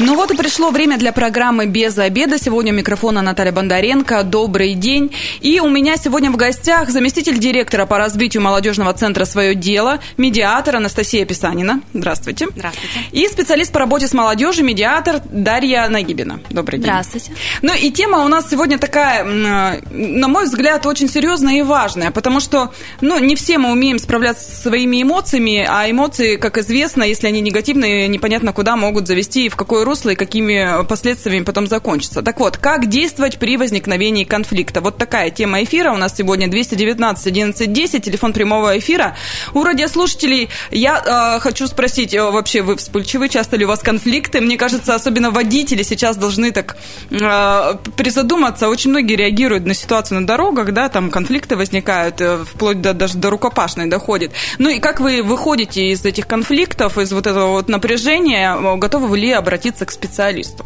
Ну вот и пришло время для программы «Без обеда». Сегодня у микрофона Наталья Бондаренко. Добрый день. И у меня сегодня в гостях заместитель директора по развитию молодежного центра «Свое дело», медиатор Анастасия Писанина. Здравствуйте. Здравствуйте. И специалист по работе с молодежью, медиатор Дарья Нагибина. Добрый день. Здравствуйте. Ну и тема у нас сегодня такая, на мой взгляд, очень серьезная и важная, потому что, ну, не все мы умеем справляться со своими эмоциями, а эмоции, как известно, если они негативные, непонятно куда могут завести и в какой русло и какими последствиями потом закончится. Так вот, как действовать при возникновении конфликта? Вот такая тема эфира. У нас сегодня 219 11 10, телефон прямого эфира. У радиослушателей я э, хочу спросить, э, вообще вы вспыльчивы? Часто ли у вас конфликты? Мне кажется, особенно водители сейчас должны так э, призадуматься. Очень многие реагируют на ситуацию на дорогах, да, там конфликты возникают, э, вплоть до, даже до рукопашной доходит. Ну и как вы выходите из этих конфликтов, из вот этого вот напряжения? Готовы ли обратиться обратиться к специалисту.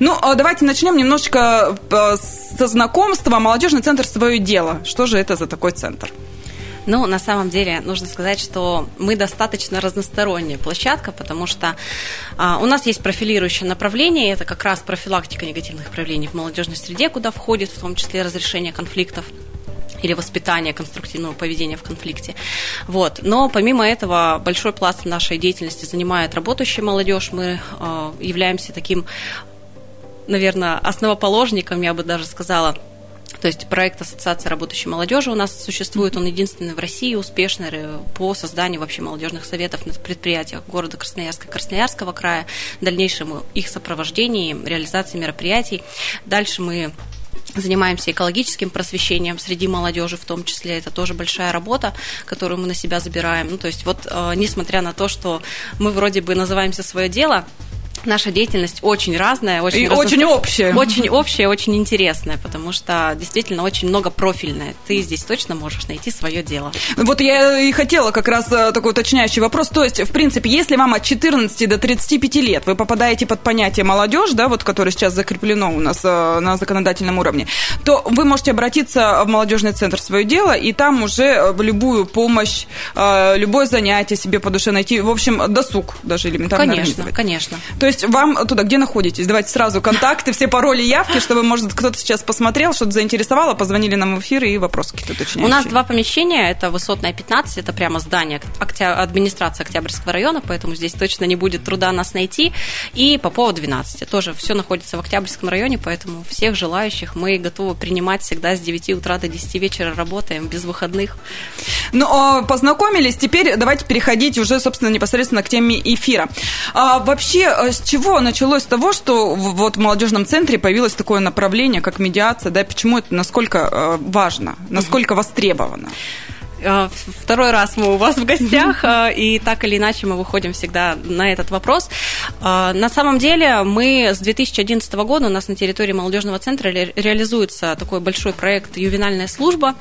Ну, а давайте начнем немножечко э, со знакомства. Молодежный центр «Свое дело». Что же это за такой центр? Ну, на самом деле, нужно сказать, что мы достаточно разносторонняя площадка, потому что а, у нас есть профилирующее направление, это как раз профилактика негативных проявлений в молодежной среде, куда входит в том числе разрешение конфликтов или воспитание конструктивного поведения в конфликте. Вот. Но помимо этого большой пласт нашей деятельности занимает работающая молодежь. Мы э, являемся таким, наверное, основоположником, я бы даже сказала, то есть проект Ассоциации работающей молодежи у нас существует, он единственный в России успешный по созданию вообще молодежных советов на предприятиях города Красноярска Красноярского края, дальнейшему их сопровождении, реализации мероприятий. Дальше мы занимаемся экологическим просвещением среди молодежи, в том числе это тоже большая работа, которую мы на себя забираем. Ну, то есть вот, э, несмотря на то, что мы вроде бы называемся свое дело, наша деятельность очень разная, очень, и очень общая. Очень общая, очень интересная, потому что действительно очень много профильная. Ты здесь точно можешь найти свое дело. Вот я и хотела как раз э, такой уточняющий вопрос. То есть, в принципе, если вам от 14 до 35 лет вы попадаете под понятие молодежь, да, вот которое сейчас закреплено у нас э, на законодательном уровне, то вы можете обратиться в молодежный центр свое дело, и там уже любую помощь, э, любое занятие себе по душе найти, в общем, досуг даже элементарно. Конечно, конечно. То есть вам туда где находитесь? Давайте сразу контакты, все пароли, явки, чтобы, может, кто-то сейчас посмотрел, что-то заинтересовало, позвонили нам в эфир и вопросы какие-то уточняющие. У нас два помещения, это Высотная 15, это прямо здание администрации Октябрьского района, поэтому здесь точно не будет труда нас найти. И по поводу 12, тоже все находится в Октябрьском районе, поэтому всех желающих мы готовы принимать всегда с 9 утра до 10 вечера работаем, без выходных. Ну, а, познакомились, теперь давайте переходить уже, собственно, непосредственно к теме эфира. А, вообще, с чего началось с того, что вот в молодежном центре появилось такое направление, как медиация, да, почему это насколько э, важно, насколько востребовано? Э, второй раз мы у вас в гостях, э, и так или иначе мы выходим всегда на этот вопрос. На самом деле мы с 2011 года у нас на территории молодежного центра реализуется такой большой проект «Ювенальная служба»,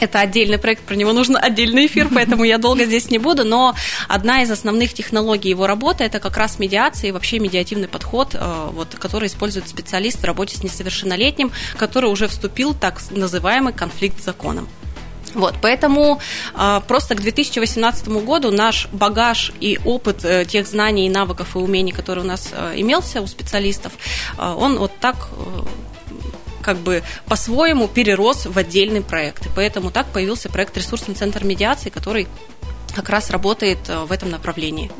это отдельный проект, про него нужно отдельный эфир, поэтому я долго здесь не буду, но одна из основных технологий его работы – это как раз медиация и вообще медиативный подход, э, вот, который использует специалист в работе с несовершеннолетним, который уже вступил в так называемый конфликт с законом. Вот, поэтому э, просто к 2018 году наш багаж и опыт э, тех знаний, навыков и умений, которые у нас э, имелся у специалистов, э, он вот так э, как бы по-своему перерос в отдельный проект. И поэтому так появился проект «Ресурсный центр медиации», который как раз работает э, в этом направлении.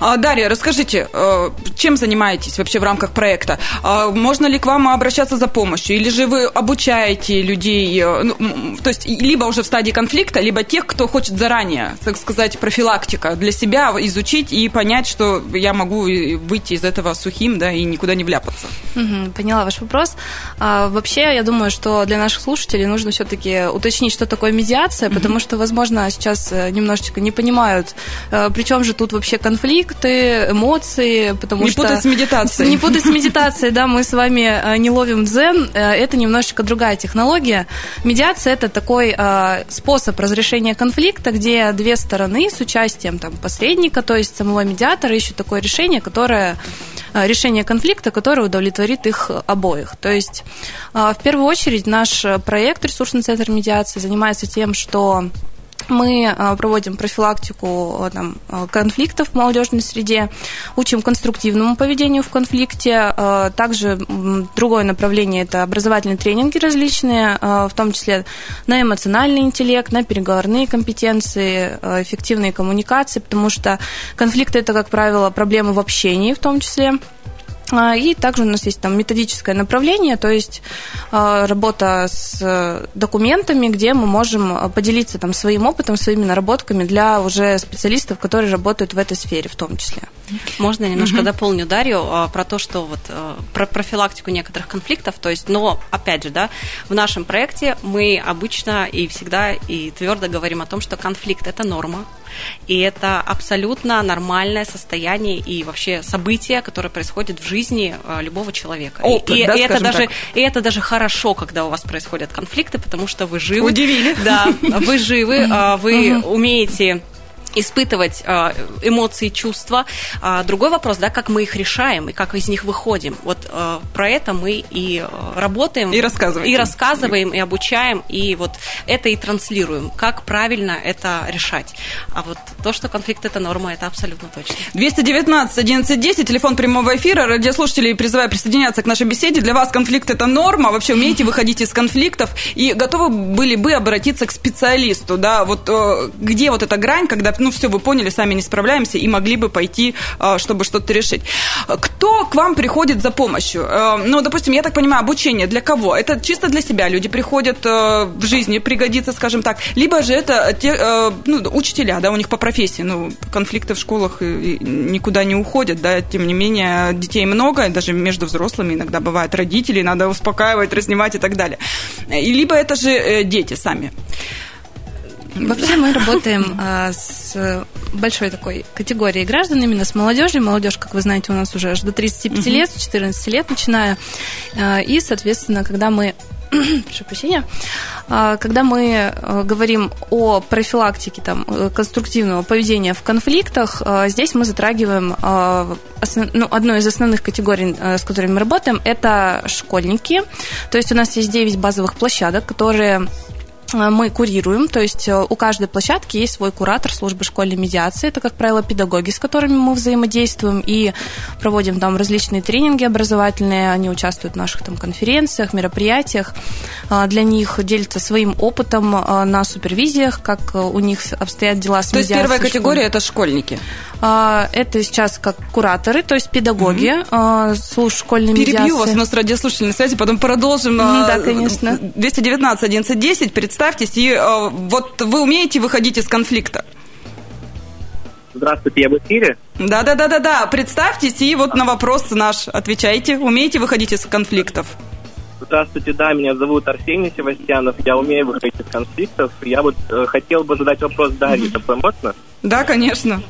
А, Дарья, расскажите, э, чем занимаетесь вообще в рамках проекта? А, можно ли к вам обращаться за помощью? Или же вы обучаете людей, э, ну, то есть либо уже в стадии конфликта, либо тех, кто хочет заранее, так сказать, профилактика для себя изучить и понять, что я могу выйти из этого сухим, да, и никуда не вляпаться? Поняла ваш вопрос. А, вообще, я думаю, что для наших слушателей нужно все-таки уточнить, что такое медиация, потому что, возможно, сейчас немножечко не понимают, э, причем же тут вообще конфликты, эмоции, потому не что... Не путать с медитацией. Не путать с медитацией, да, мы с вами э, не ловим дзен, э, это немножечко другая технология. Медиация – это такой способ разрешения конфликта, где две стороны с участием там, посредника, то есть самого медиатора, ищут такое решение, которое решения конфликта, который удовлетворит их обоих. То есть, в первую очередь, наш проект «Ресурсный центр медиации» занимается тем, что мы а, проводим профилактику а, там, а, конфликтов в молодежной среде, учим конструктивному поведению в конфликте. Также другое направление – это образовательные тренинги различные, в том числе на эмоциональный интеллект, на переговорные компетенции, эффективные коммуникации, потому что конфликты – это, как правило, проблемы в общении в том числе. А, и также у нас есть там методическое направление, то есть а, работа с документами, где мы можем а, поделиться там своим опытом, своими наработками для уже специалистов, которые работают в этой сфере в том числе. Можно немножко угу. дополню Дарью про то, что вот про профилактику некоторых конфликтов, то есть, но опять же, да, в нашем проекте мы обычно и всегда и твердо говорим о том, что конфликт это норма, и это абсолютно нормальное состояние и вообще событие, которое происходит в жизни э, любого человека. Опыт, и, да, и, это даже, так. и это даже хорошо, когда у вас происходят конфликты, потому что вы живы. Удивили. Да, вы живы, э, вы умеете испытывать э, эмоции, чувства. А другой вопрос, да, как мы их решаем и как из них выходим. Вот э, про это мы и э, работаем. И рассказываем. И рассказываем, и обучаем, и вот это и транслируем, как правильно это решать. А вот то, что конфликт – это норма, это абсолютно точно. 219 1110, телефон прямого эфира. Радиослушатели призываю присоединяться к нашей беседе. Для вас конфликт – это норма. Вообще умеете выходить из конфликтов и готовы были бы обратиться к специалисту, да, вот где вот эта грань, когда ну, все, вы поняли, сами не справляемся и могли бы пойти, а, чтобы что-то решить. Кто к вам приходит за помощью? Э, ну, допустим, я так понимаю, обучение для кого? Это чисто для себя люди приходят э, в жизни, пригодится, скажем так. Либо же это те, э, ну, учителя, да, у них по профессии, ну, конфликты в школах никуда не уходят, да, тем не менее, детей много, даже между взрослыми иногда бывает родители, надо успокаивать, разнимать и так далее. И либо это же дети сами. Вообще мы работаем а, с большой такой категорией граждан, именно с молодежью. Молодежь, как вы знаете, у нас уже аж до 35 угу. лет, с 14 лет начиная. А, и, соответственно, когда мы прошу прощения, а, когда мы а, говорим о профилактике там, э, конструктивного поведения в конфликтах, здесь мы затрагиваем основ, ну, одну из основных категорий, с которыми мы работаем, это школьники. То есть у нас есть 9 базовых площадок, которые Э, мы курируем, то есть э, у каждой площадки есть свой куратор службы школьной медиации, это, как правило, педагоги, с которыми мы взаимодействуем и проводим там различные тренинги образовательные, они участвуют в наших там конференциях, мероприятиях, э, для них делятся своим опытом на супервизиях, как у них обстоят дела с То есть первая категория – это школьники? Это сейчас как кураторы, то есть педагоги угу. служб школьной Перебью медиации. Перебью вас, у нас радиослушатели на связи, потом продолжим. Да, конечно. 219 1110, представьтесь, и э, вот вы умеете выходить из конфликта? Здравствуйте, я в эфире. Да, да, да, да, да. Представьтесь и вот на вопрос наш отвечайте. Умеете выходить из конфликтов? Здравствуйте, да, меня зовут Арсений Севастьянов. Я умею выходить из конфликтов. Я вот э, хотел бы задать вопрос Дарье. Это можно? Да, конечно.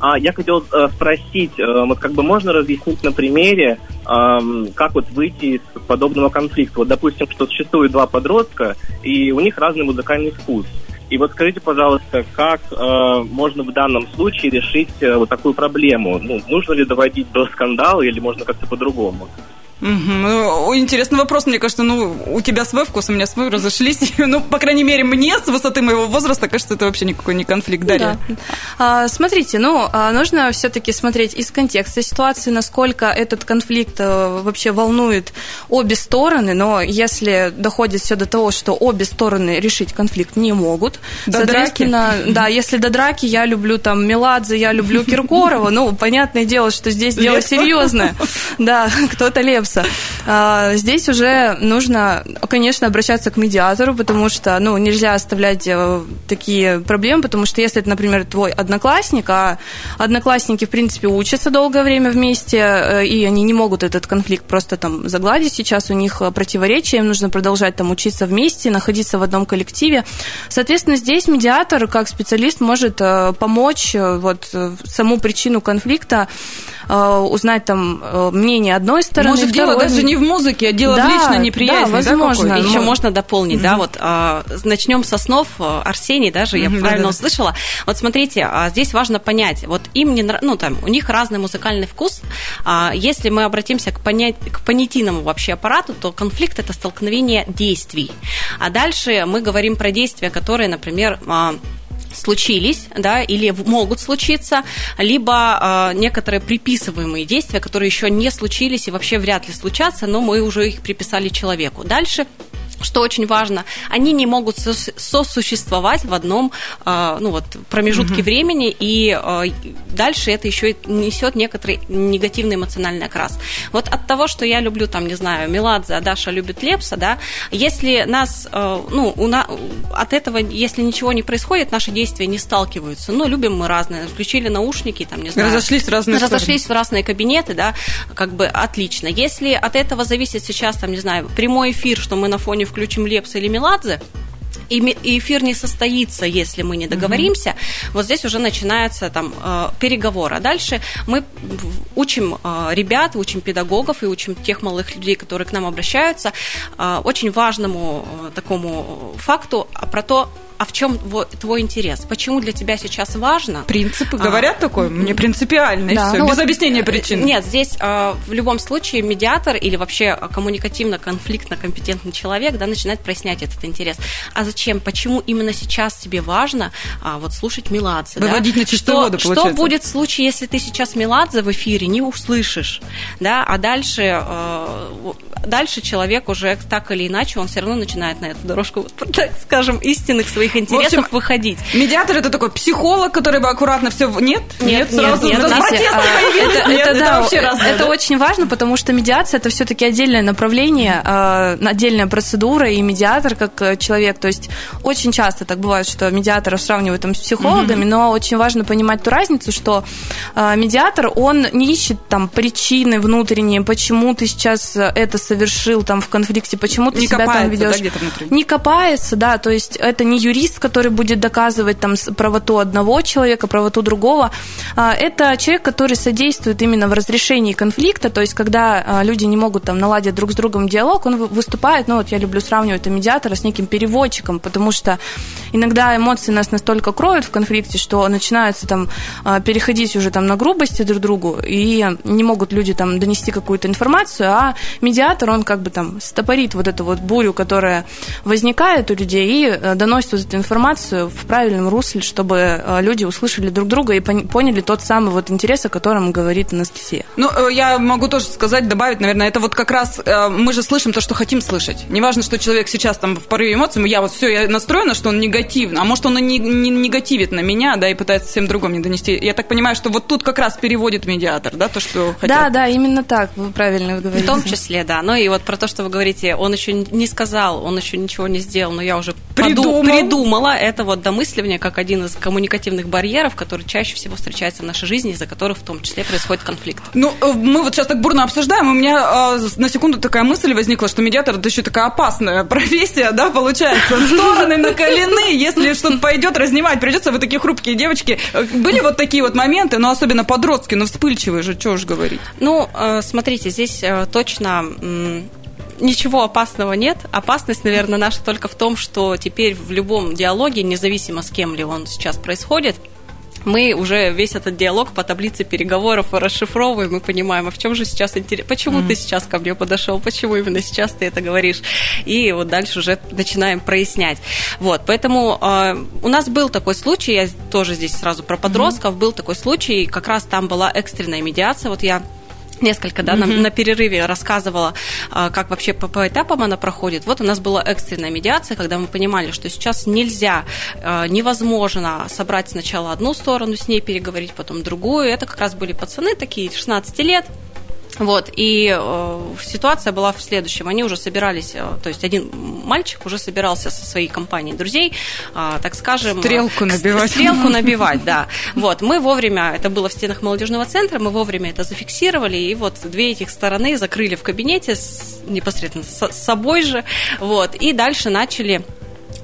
А, я хотел э, спросить, э, вот как бы можно разъяснить на примере, э, как вот выйти из подобного конфликта? Вот, допустим, что существует два подростка, и у них разный музыкальный вкус. И вот скажите, пожалуйста, как э, можно в данном случае решить э, вот такую проблему? Ну, нужно ли доводить до скандала или можно как-то по-другому? Угу. Интересный вопрос, мне кажется, ну, у тебя свой вкус, у меня свой, разошлись. ну, по крайней мере, мне с высоты моего возраста кажется, это вообще никакой не конфликт, Дарья. Да. А, смотрите, ну, а, нужно все-таки смотреть из контекста ситуации, насколько этот конфликт а, вообще волнует обе стороны, но если доходит все до того, что обе стороны решить конфликт не могут, до драки? да, если до драки я люблю там Меладзе, я люблю Киркорова, ну, понятное дело, что здесь дело серьезное. Да, кто-то Лепс вопроса. Здесь уже нужно, конечно, обращаться к медиатору, потому что, ну, нельзя оставлять э, такие проблемы, потому что если это, например, твой одноклассник, а одноклассники, в принципе, учатся долгое время вместе, э, и они не могут этот конфликт просто там загладить, сейчас у них противоречия, им нужно продолжать там учиться вместе, находиться в одном коллективе. Соответственно, здесь медиатор, как специалист, может э, помочь вот саму причину конфликта узнать там мнение одной стороны, Может, дело даже не в музыке, а дело да, в личной неприязни. Да, возможно. Да, Еще можно дополнить, угу. да, вот а, начнем со снов. Арсений, даже я угу, правильно да, услышала. Вот смотрите, а, здесь важно понять, вот им не ну там у них разный музыкальный вкус, А, если мы обратимся к, понять, к понятийному вообще аппарату, то конфликт – это столкновение действий. А дальше мы говорим про действия, которые, например, а, случились, да, или могут случиться, либо э, некоторые приписываемые действия, которые еще не случились и вообще вряд ли случатся, но мы уже их приписали человеку. Дальше что очень важно, они не могут сосуществовать в одном а, ну, вот, промежутке угу. времени, и а, дальше это еще и несет некоторый негативный эмоциональный окрас. Вот от того, что я люблю, там, не знаю, Меладзе, а Даша любит Лепса, да, если нас, а, ну, у на, от этого, если ничего не происходит, наши действия не сталкиваются. Ну, любим мы разные, включили наушники, там, не знаю. Разошлись в разные Разошлись стороны. в разные кабинеты, да, как бы отлично. Если от этого зависит сейчас, там, не знаю, прямой эфир, что мы на фоне включим Лепса или Меладзе, и эфир не состоится, если мы не договоримся, mm-hmm. вот здесь уже начинается там э, переговор. А дальше мы учим э, ребят, учим педагогов и учим тех малых людей, которые к нам обращаются, э, очень важному такому факту про то, а в чем твой интерес? Почему для тебя сейчас важно? Принципы говорят а, такое? Мне принципиально, да. и все, ну, без вот, объяснения причин. Нет, здесь а, в любом случае медиатор или вообще коммуникативно-конфликтно-компетентный человек да, начинает прояснять этот интерес. А зачем? Почему именно сейчас тебе важно а, вот слушать Меладзе? Выводить да? на чистую что, воду, получается. Что будет в случае, если ты сейчас Меладзе в эфире не услышишь? Да? А дальше, а, дальше человек уже так или иначе, он все равно начинает на эту дорожку, так скажем, истинных своих интересов общем, выходить. Медиатор это такой психолог, который бы аккуратно все... Нет? Нет, нет, сразу нет, нет, это, нет, это, это, да, вообще разное, это да? очень важно, потому что медиация это все-таки отдельное направление, э, отдельная процедура, и медиатор как э, человек, то есть очень часто так бывает, что медиаторов сравнивают там, с психологами, угу. но очень важно понимать ту разницу, что э, медиатор, он не ищет там причины внутренние, почему ты сейчас это совершил там в конфликте, почему ты не себя там ведешь. Да, не копается, да, то есть это не юрист, который будет доказывать там правоту одного человека, правоту другого. А, это человек, который содействует именно в разрешении конфликта, то есть когда а, люди не могут там наладить друг с другом диалог, он выступает, ну вот я люблю сравнивать это медиатора с неким переводчиком, потому что иногда эмоции нас настолько кроют в конфликте, что начинается там а, переходить уже там на грубости друг другу, и не могут люди там донести какую-то информацию, а медиатор, он как бы там стопорит вот эту вот бурю, которая возникает у людей, и э, доносит вот эту информацию в правильном русле, чтобы э, люди услышали друг друга и поняли тот самый вот интерес, о котором говорит Анастасия. Ну, э, я могу тоже сказать, добавить, наверное, это вот как раз мы же слышим то, что хотим слышать. Неважно, что человек сейчас там в порыве эмоций, я вот все, я настроена, что он негативно, а может он и не, не негативит на меня, да, и пытается всем другом не донести. Я так понимаю, что вот тут как раз переводит медиатор, да, то, что хотят. Да, да, именно так, вы правильно говорите. В том числе, да. Ну и вот про то, что вы говорите, он еще не сказал, он еще ничего не сделал, но я уже придумал, придумал придумала это вот домысливание как один из коммуникативных барьеров, который чаще всего встречается в нашей жизни, из-за которых в том числе происходит конфликт. Ну, э, мы вот сейчас так бурно обсуждаем, у меня э, на секунду такая мысль возникла, что медиатор это еще такая опасная профессия, да, получается. Стороны накалены, если что-то пойдет, разнимать придется, вы такие хрупкие девочки. Э, были вот такие вот моменты, но особенно подростки, но вспыльчивые же, что уж говорить. Ну, смотрите, здесь точно ничего опасного нет. Опасность, наверное, наша только в том, что теперь в любом диалоге, независимо с кем ли он сейчас происходит, мы уже весь этот диалог по таблице переговоров расшифровываем и понимаем, а в чем же сейчас интерес, почему mm-hmm. ты сейчас ко мне подошел, почему именно сейчас ты это говоришь, и вот дальше уже начинаем прояснять. Вот, поэтому э, у нас был такой случай, я тоже здесь сразу про подростков, mm-hmm. был такой случай, как раз там была экстренная медиация, вот я несколько, да, mm-hmm. на, перерыве рассказывала, а, как вообще по, по этапам она проходит. Вот у нас была экстренная медиация, когда мы понимали, что сейчас нельзя, а, невозможно собрать сначала одну сторону, с ней переговорить, потом другую. Это как раз были пацаны такие, 16 лет, вот, и э, ситуация была в следующем. Они уже собирались, э, то есть один мальчик уже собирался со своей компанией друзей, э, так скажем... Стрелку набивать. Стрелку набивать, да. Вот, мы вовремя, это было в стенах молодежного центра, мы вовремя это зафиксировали, и вот две этих стороны закрыли в кабинете с, непосредственно с собой же, вот, и дальше начали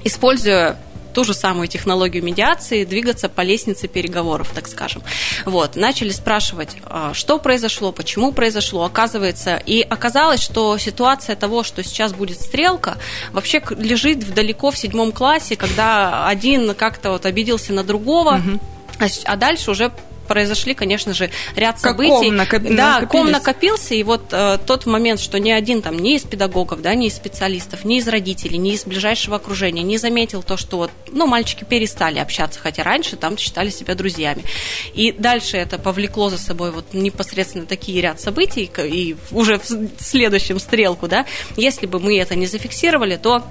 используя ту же самую технологию медиации, двигаться по лестнице переговоров, так скажем. Вот, начали спрашивать, а, что произошло, почему произошло, оказывается, и оказалось, что ситуация того, что сейчас будет стрелка, вообще лежит далеко в седьмом классе, когда один как-то вот обиделся на другого, угу. а дальше уже произошли, конечно же, ряд как событий. Ком накоп... Да, ком накопился, и вот э, тот момент, что ни один там, ни из педагогов, да, ни из специалистов, ни из родителей, ни из ближайшего окружения не заметил то, что вот, ну, мальчики перестали общаться, хотя раньше там считали себя друзьями. И дальше это повлекло за собой вот непосредственно такие ряд событий, и уже в следующем стрелку, да, если бы мы это не зафиксировали, то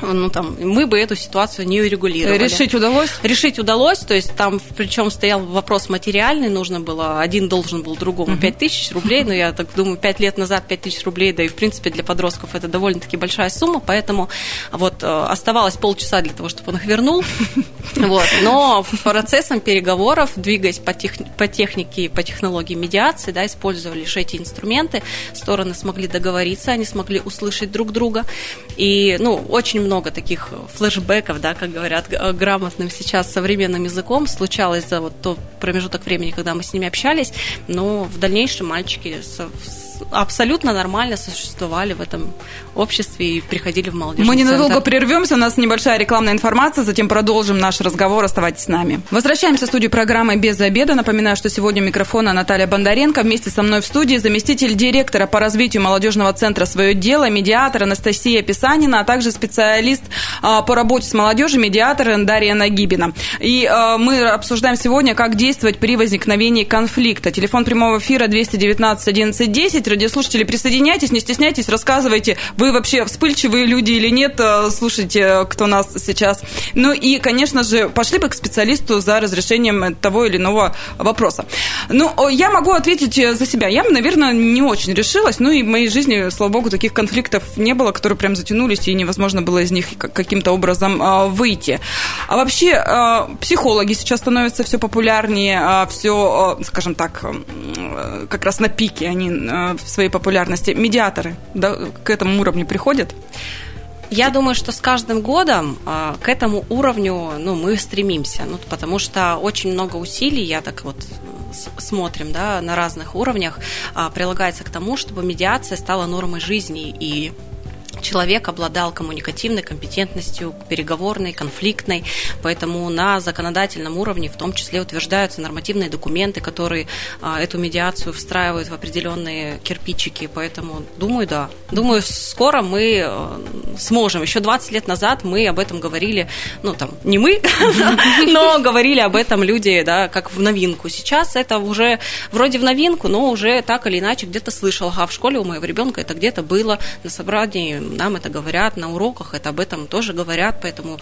ну, там, мы бы эту ситуацию не урегулировали. Решить удалось? Решить удалось, то есть там причем стоял вопрос материальный, нужно было, один должен был другому 5 тысяч рублей, но я так думаю, 5 лет назад 5 тысяч рублей, да и в принципе для подростков это довольно-таки большая сумма, поэтому вот э, оставалось полчаса для того, чтобы он их вернул, вот, но процессом переговоров, двигаясь по, тех, по технике, по технологии медиации, да, использовали лишь эти инструменты, стороны смогли договориться, они смогли услышать друг друга, и, ну, очень много таких флешбеков, да, как говорят грамотным сейчас современным языком, случалось за вот тот промежуток времени, когда мы с ними общались, но в дальнейшем мальчики абсолютно нормально существовали в этом обществе и приходили в молодежный Мы ненадолго центр. прервемся, у нас небольшая рекламная информация, затем продолжим наш разговор, оставайтесь с нами. Возвращаемся в студию программы «Без обеда». Напоминаю, что сегодня у микрофона Наталья Бондаренко. Вместе со мной в студии заместитель директора по развитию молодежного центра «Свое дело», медиатор Анастасия Писанина, а также специалист а, по работе с молодежью, медиатор Дарья Нагибина. И а, мы обсуждаем сегодня, как действовать при возникновении конфликта. Телефон прямого эфира 219 11 10. Радиослушатели, присоединяйтесь, не стесняйтесь, рассказывайте, вы вообще вспыльчивые люди или нет, э, слушайте, кто нас сейчас. Ну и, конечно же, пошли бы к специалисту за разрешением того или иного вопроса. Ну, я могу ответить э, за себя. Я, наверное, не очень решилась, ну и в моей жизни, слава богу, таких конфликтов не было, которые прям затянулись, и невозможно было из них каким-то образом э, выйти. А вообще, психологи сейчас становятся все популярнее, все, скажем так, как раз на пике они в своей популярности. Медиаторы да, к этому уровню приходят? Я думаю, что с каждым годом э, к этому уровню ну, мы стремимся, ну, потому что очень много усилий, я так вот смотрим да, на разных уровнях, э, прилагается к тому, чтобы медиация стала нормой жизни и человек обладал коммуникативной компетентностью, переговорной, конфликтной, поэтому на законодательном уровне в том числе утверждаются нормативные документы, которые а, эту медиацию встраивают в определенные кирпичики, поэтому думаю, да. Думаю, скоро мы э, сможем. Еще 20 лет назад мы об этом говорили, ну там, не мы, но говорили об этом люди, да, как в новинку. Сейчас это уже вроде в новинку, но уже так или иначе где-то слышал, а в школе у моего ребенка это где-то было на собрании нам это говорят на уроках, это об этом тоже говорят, поэтому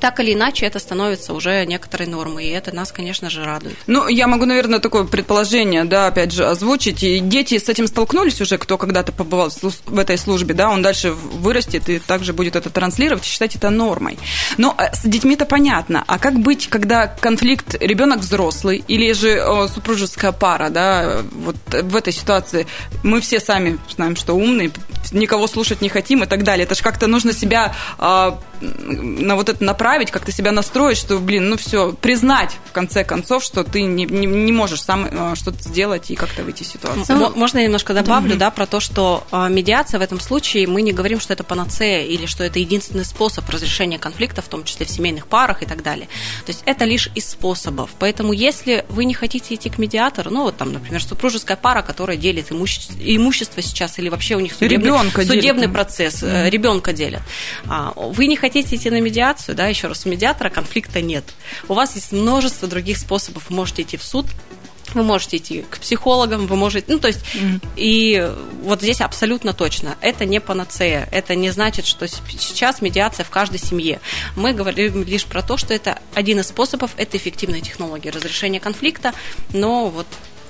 так или иначе это становится уже некоторой нормой, и это нас, конечно же, радует. Ну, я могу, наверное, такое предположение, да, опять же, озвучить. И дети с этим столкнулись уже, кто когда-то побывал в этой службе, да, он дальше вырастет и также будет это транслировать, считать это нормой. Но э, с детьми-то понятно. А как быть, когда конфликт ребенок взрослый или же супружеская пара, да, вот в этой ситуации мы все сами знаем, что умные, никого слушать не хотим и так далее. Это же как-то нужно себя а, на вот это направить, как-то себя настроить, что, блин, ну все, признать в конце концов, что ты не, не, не можешь сам а, что-то сделать и как-то выйти из ситуации. Ну, можно я немножко добавлю, да, да, про то, что а, медиация в этом случае, мы не говорим, что это панацея или что это единственный способ разрешения конфликта, в том числе в семейных парах и так далее. То есть это лишь из способов. Поэтому если вы не хотите идти к медиатору, ну вот там, например, супружеская пара, которая делит имущество, имущество сейчас или вообще у них судебный, судебный делит. процесс, mm-hmm. ребенка делят. Вы не хотите идти на медиацию, да, еще раз, у медиатора конфликта нет. У вас есть множество других способов. Вы можете идти в суд, вы можете идти к психологам, вы можете, ну то есть, mm-hmm. и вот здесь абсолютно точно, это не панацея, это не значит, что сейчас медиация в каждой семье. Мы говорим лишь про то, что это один из способов, это эффективная технология разрешения конфликта, но вот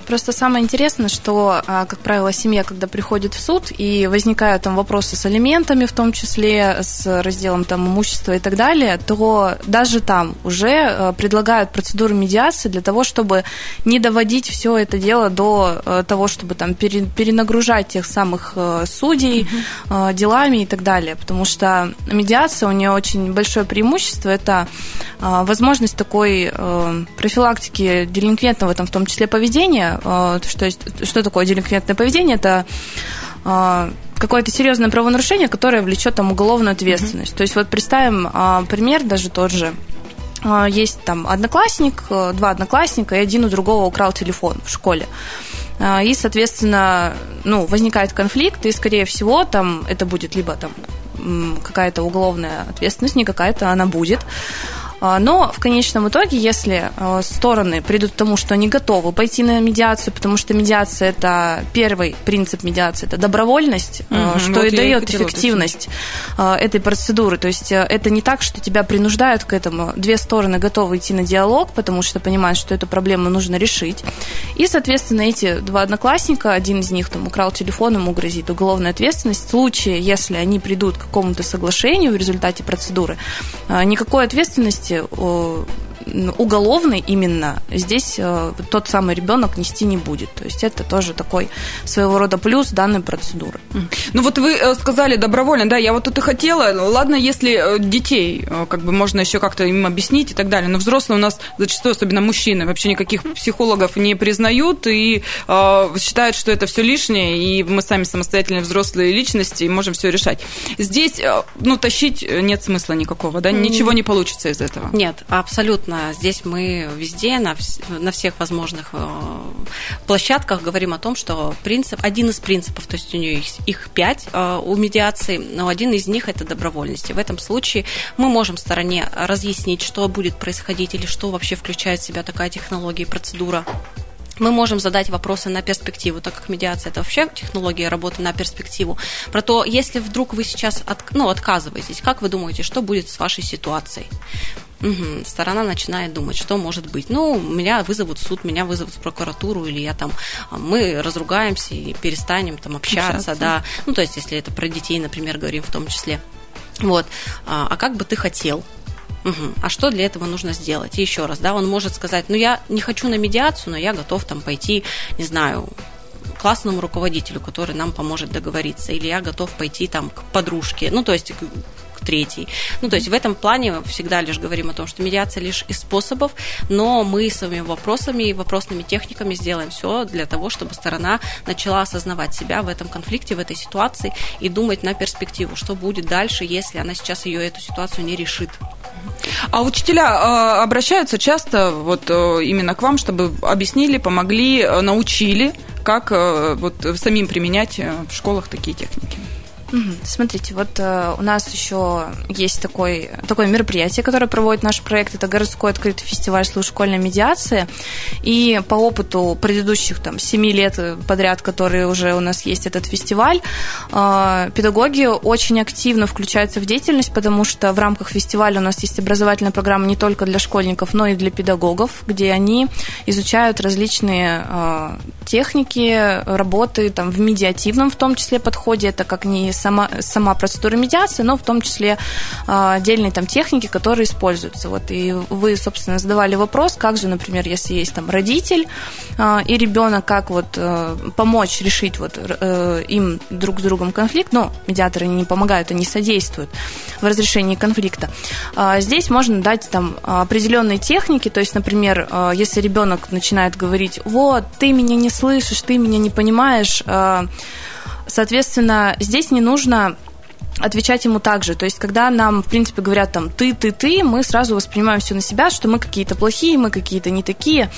Просто самое интересное, что, а, как правило, семья, когда приходит в суд, и возникают там вопросы с алиментами, в том числе с разделом там имущества и так далее, то даже там уже а, предлагают процедуру медиации для того, чтобы не доводить все это дело до а, того, чтобы там перенагружать тех самых судей угу. делами и так далее. Потому что медиация, у нее очень большое преимущество, это возможность такой профилактики делинквентного, там, в том числе поведения, что, а, есть, что такое делинквентное поведение? Это а, какое-то серьезное правонарушение, которое влечет там уголовную ответственность. Mm-hmm. То есть вот представим а, пример даже тот же. есть там одноклассник, два одноклассника, и один у другого украл телефон в школе. И, соответственно, ну, возникает конфликт, и, скорее всего, там это будет либо там какая-то уголовная ответственность, не какая-то она будет. А, но в конечном итоге, если а, стороны придут к тому, что они готовы пойти на медиацию, потому что медиация это первый принцип медиации, это добровольность, угу, что вот и дает эффективность уточнить. этой процедуры. То есть это не так, что тебя принуждают к этому. Две стороны готовы идти на диалог, потому что понимают, что эту проблему нужно решить. И, соответственно, эти два одноклассника, один из них там украл телефон, ему грозит уголовная ответственность. В случае, если они придут к какому-то соглашению в результате процедуры, никакой ответственности ответственности уголовной именно здесь э, тот самый ребенок нести не будет. То есть это тоже такой своего рода плюс данной процедуры. Ну вот вы э, сказали добровольно, да, я вот и хотела, ладно, если э, детей как бы можно еще как-то им объяснить и так далее, но взрослые у нас зачастую, особенно мужчины, вообще никаких психологов не признают и э, считают, что это все лишнее, и мы сами самостоятельные взрослые личности и можем все решать. Здесь, ну, тащить нет смысла никакого, да, ничего не получится из этого. Нет, абсолютно. Здесь мы везде, на, на всех возможных э, площадках говорим о том, что принцип, один из принципов, то есть у нее их, их пять э, у медиации, но один из них это добровольность. И в этом случае мы можем стороне разъяснить, что будет происходить или что вообще включает в себя такая технология и процедура мы можем задать вопросы на перспективу, так как медиация это вообще технология работы на перспективу. Про то, если вдруг вы сейчас от, ну, отказываетесь, как вы думаете, что будет с вашей ситуацией? Угу. Сторона начинает думать, что может быть. Ну, меня вызовут в суд, меня вызовут в прокуратуру, или я там, мы разругаемся и перестанем там общаться, общаться. да. Ну, то есть, если это про детей, например, говорим в том числе. Вот. А, а как бы ты хотел? Угу. А что для этого нужно сделать? И еще раз, да, он может сказать, ну я не хочу на медиацию, но я готов там пойти, не знаю, классному руководителю, который нам поможет договориться, или я готов пойти там к подружке, ну то есть к третьей. Ну, то есть в этом плане всегда лишь говорим о том, что медиация лишь из способов, но мы своими вопросами и вопросными техниками сделаем все для того, чтобы сторона начала осознавать себя в этом конфликте, в этой ситуации и думать на перспективу, что будет дальше, если она сейчас ее эту ситуацию не решит. А учителя э, обращаются часто вот э, именно к вам, чтобы объяснили, помогли, э, научили, как вот самим применять в школах такие техники? Смотрите, вот э, у нас еще есть такой, такое мероприятие, которое проводит наш проект. Это городской открытый фестиваль школьной медиации. И по опыту предыдущих там, 7 лет подряд, которые уже у нас есть этот фестиваль, э, педагоги очень активно включаются в деятельность, потому что в рамках фестиваля у нас есть образовательная программа не только для школьников, но и для педагогов, где они изучают различные э, техники работы там, в медиативном в том числе подходе. Это как не сама, сама процедура медиации, но в том числе а, отдельные там техники, которые используются. Вот, и вы, собственно, задавали вопрос, как же, например, если есть там родитель а, и ребенок, как вот э, помочь решить вот э, им друг с другом конфликт, но медиаторы не помогают, они содействуют в разрешении конфликта. А, здесь можно дать там определенные техники, то есть, например, если ребенок начинает говорить, вот, ты меня не слышишь, ты меня не понимаешь, Соответственно, здесь не нужно отвечать ему также. То есть, когда нам, в принципе, говорят там ты, ты, ты, мы сразу воспринимаем все на себя, что мы какие-то плохие, мы какие-то не такие.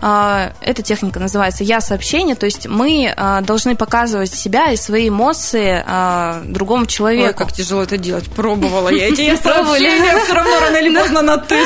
А, эта техника называется я-сообщение, то есть мы а, должны показывать себя и свои эмоции а, другому человеку. Ой, как тяжело это делать. Пробовала я эти я-сообщения, все равно рано или поздно на ты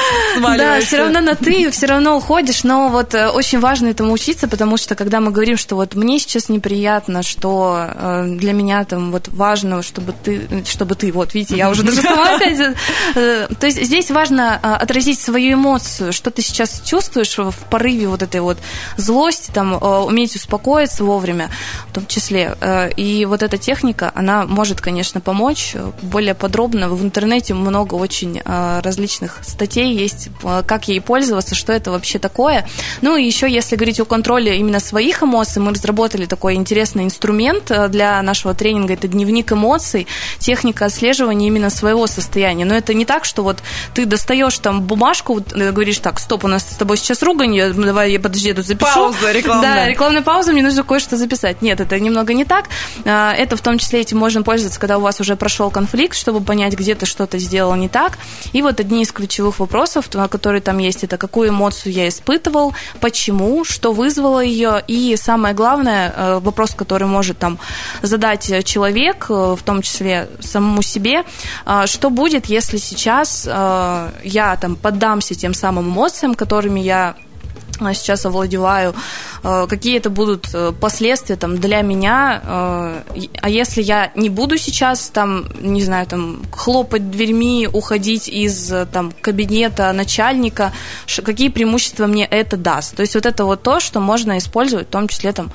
Да, все равно на ты, все равно уходишь, но вот э, очень важно этому учиться, потому что когда мы говорим, что вот мне сейчас неприятно, что э, для меня там вот важно, чтобы ты чтобы ты, вот, видите, я уже даже сама опять... Э, то есть здесь важно а, отразить свою эмоцию, что ты сейчас чувствуешь в порыве вот этой вот злости, там, а, уметь успокоиться вовремя, в том числе. Э, и вот эта техника, она может, конечно, помочь более подробно. В интернете много очень а, различных статей есть, как ей пользоваться, что это вообще такое. Ну и еще, если говорить о контроле именно своих эмоций, мы разработали такой интересный инструмент э, для нашего тренинга, это дневник эмоций, техника отслеживания именно своего состояния. Но это не так, что вот ты достаешь там бумажку, э, говоришь, так, стоп, у нас с тобой сейчас ругань, я, давай я подожди, я тут запишу. Пауза рекламная. Да, рекламная пауза, мне нужно кое-что записать. Нет, это немного не так. А, это в том числе этим можно пользоваться, когда у вас уже прошел конфликт, чтобы понять, где ты что-то сделал не так. И вот одни из ключевых вопросов, которые там есть, это какую эмоцию я испытывал, почему, что вызвало ее, и самое главное, э, вопрос, который может там задать человек, э, в том числе самому себе, э, что будет, если сейчас я там поддамся тем самым эмоциям, которыми я сейчас овладеваю, какие это будут э, последствия там, для меня. Э, а если я не буду сейчас там, не знаю, там, хлопать дверьми, уходить из там, кабинета начальника, какие преимущества мне это даст? То есть вот это вот то, что можно использовать, в том числе там,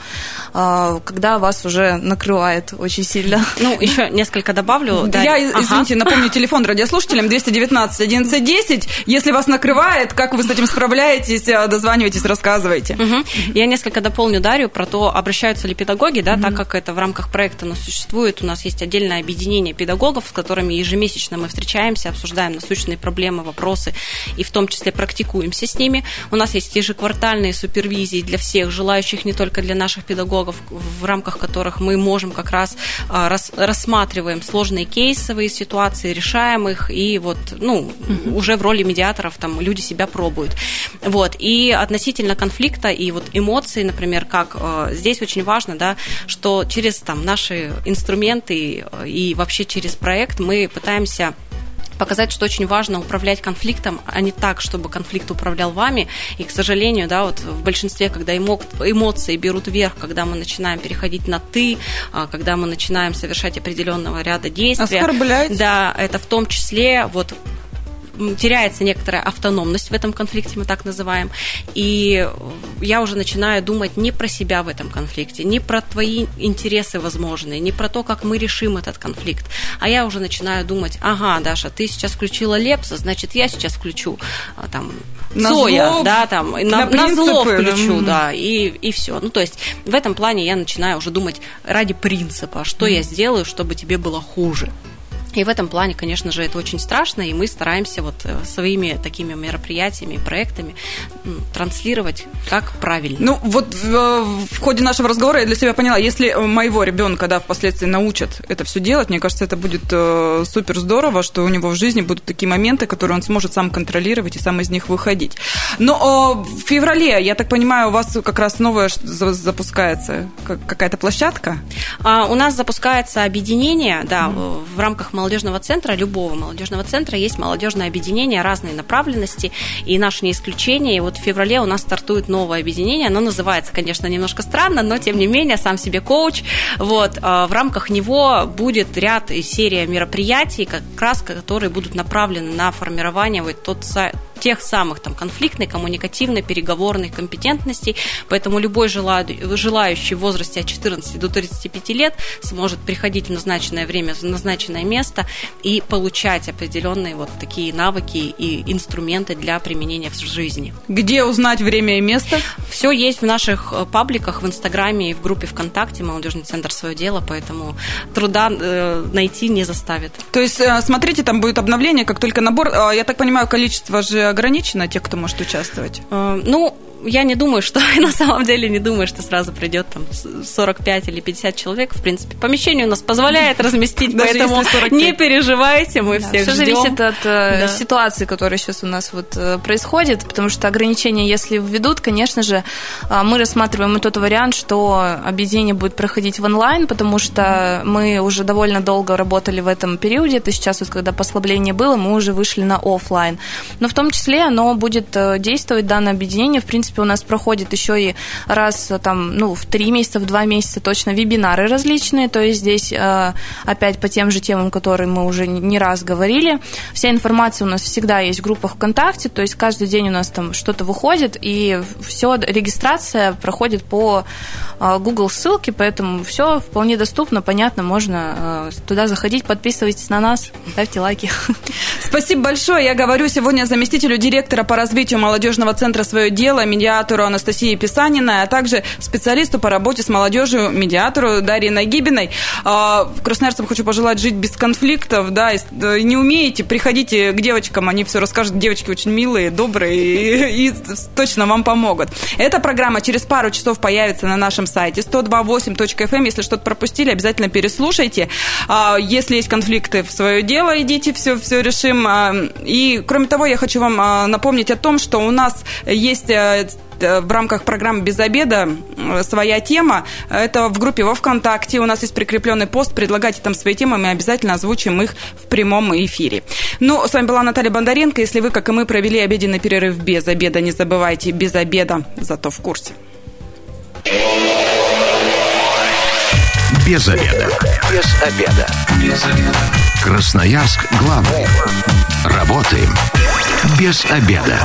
когда вас уже накрывает очень сильно. Ну, еще несколько добавлю. Да, я, извините, ага. напомню телефон радиослушателям 219 1110. Если вас накрывает, как вы с этим справляетесь, дозванивайтесь рассказывайте. Угу. Я несколько дополню Дарью про то, обращаются ли педагоги, да, угу. так как это в рамках проекта но существует. У нас есть отдельное объединение педагогов, с которыми ежемесячно мы встречаемся, обсуждаем насущные проблемы, вопросы, и в том числе практикуемся с ними. У нас есть ежеквартальные супервизии для всех желающих, не только для наших педагогов, в рамках которых мы можем как раз а, рас, рассматриваем сложные кейсовые ситуации, решаем их, и вот, ну, угу. уже в роли медиаторов там люди себя пробуют. Вот. И относительно конфликта и вот эмоций, например, как э, здесь очень важно, да, что через там наши инструменты э, и вообще через проект мы пытаемся показать, что очень важно управлять конфликтом, а не так, чтобы конфликт управлял вами. И, к сожалению, да, вот в большинстве, когда эмоции берут вверх, когда мы начинаем переходить на «ты», а, когда мы начинаем совершать определенного ряда действий. Оскорблять. Да, это в том числе вот теряется некоторая автономность в этом конфликте, мы так называем, и я уже начинаю думать не про себя в этом конфликте, не про твои интересы возможные, не про то, как мы решим этот конфликт, а я уже начинаю думать, ага, Даша, ты сейчас включила Лепса, значит, я сейчас включу а, там на Цоя, зло, да, там, на, на, на зло включу, да, и, и все. Ну, то есть в этом плане я начинаю уже думать ради принципа, что mm. я сделаю, чтобы тебе было хуже. И в этом плане, конечно же, это очень страшно, и мы стараемся вот э, своими такими мероприятиями, проектами транслировать как правильно. Ну, вот в, э, в ходе нашего разговора я для себя поняла, если моего ребенка, да, впоследствии научат это все делать, мне кажется, это будет э, супер здорово, что у него в жизни будут такие моменты, которые он сможет сам контролировать и сам из них выходить. Но э, в феврале, я так понимаю, у вас как раз новая запускается какая-то площадка? А, у нас запускается объединение, да, mm-hmm. в рамках молодежи молодежного центра, любого молодежного центра, есть молодежное объединение, разные направленности, и наше не исключение. И вот в феврале у нас стартует новое объединение, оно называется, конечно, немножко странно, но тем не менее, сам себе коуч. Вот, а, в рамках него будет ряд и серия мероприятий, как раз, которые будут направлены на формирование вот тот, тех самых там конфликтной, коммуникативной, переговорной компетентностей. Поэтому любой желающий в возрасте от 14 до 35 лет сможет приходить в назначенное время, в назначенное место и получать определенные вот такие навыки и инструменты для применения в жизни. Где узнать время и место? Все есть в наших э, пабликах в Инстаграме и в группе ВКонтакте «Молодежный центр свое дело», поэтому труда э, найти не заставит. То есть, э, смотрите, там будет обновление, как только набор, я так понимаю, количество же ограничено тех, кто может участвовать? Э, ну, я не думаю, что на самом деле не думаю, что сразу придет там 45 или 50 человек. В принципе, помещение у нас позволяет разместить, поэтому не переживайте, мы всех Все зависит от э, ситуации, которая сейчас у нас вот э, происходит, потому что ограничения, если введут, конечно же, э, мы рассматриваем и тот вариант, что объединение будет проходить в онлайн, потому что мы уже довольно долго работали в этом периоде. Это сейчас вот, когда послабление было, мы уже вышли на офлайн. Но в том числе оно будет действовать, данное объединение, в принципе, принципе, у нас проходит еще и раз там, ну, в три месяца, в два месяца точно вебинары различные, то есть здесь э, опять по тем же темам, которые мы уже не раз говорили. Вся информация у нас всегда есть в группах ВКонтакте, то есть каждый день у нас там что-то выходит, и все, регистрация проходит по э, Google ссылке, поэтому все вполне доступно, понятно, можно э, туда заходить, подписывайтесь на нас, ставьте лайки. Спасибо большое. Я говорю сегодня заместителю директора по развитию молодежного центра «Свое дело» медиатору Анастасии Писаниной, а также специалисту по работе с молодежью, медиатору Дарье Нагибиной. А, красноярцам хочу пожелать жить без конфликтов, да, не умеете, приходите к девочкам, они все расскажут, девочки очень милые, добрые и, и точно вам помогут. Эта программа через пару часов появится на нашем сайте 128.fm. Эм. Если что-то пропустили, обязательно переслушайте. А, если есть конфликты в свое дело, идите, все, все решим. А, и, кроме того, я хочу вам напомнить о том, что у нас есть э, в рамках программы «Без обеда» своя тема. Это в группе во ВКонтакте. У нас есть прикрепленный пост. Предлагайте там свои темы, мы обязательно озвучим их в прямом эфире. Ну, с вами была Наталья Бондаренко. Если вы, как и мы, провели обеденный перерыв без обеда, не забывайте, без обеда, зато в курсе. Без обеда. Без обеда. Без обеда. Красноярск главный. Работаем без обеда.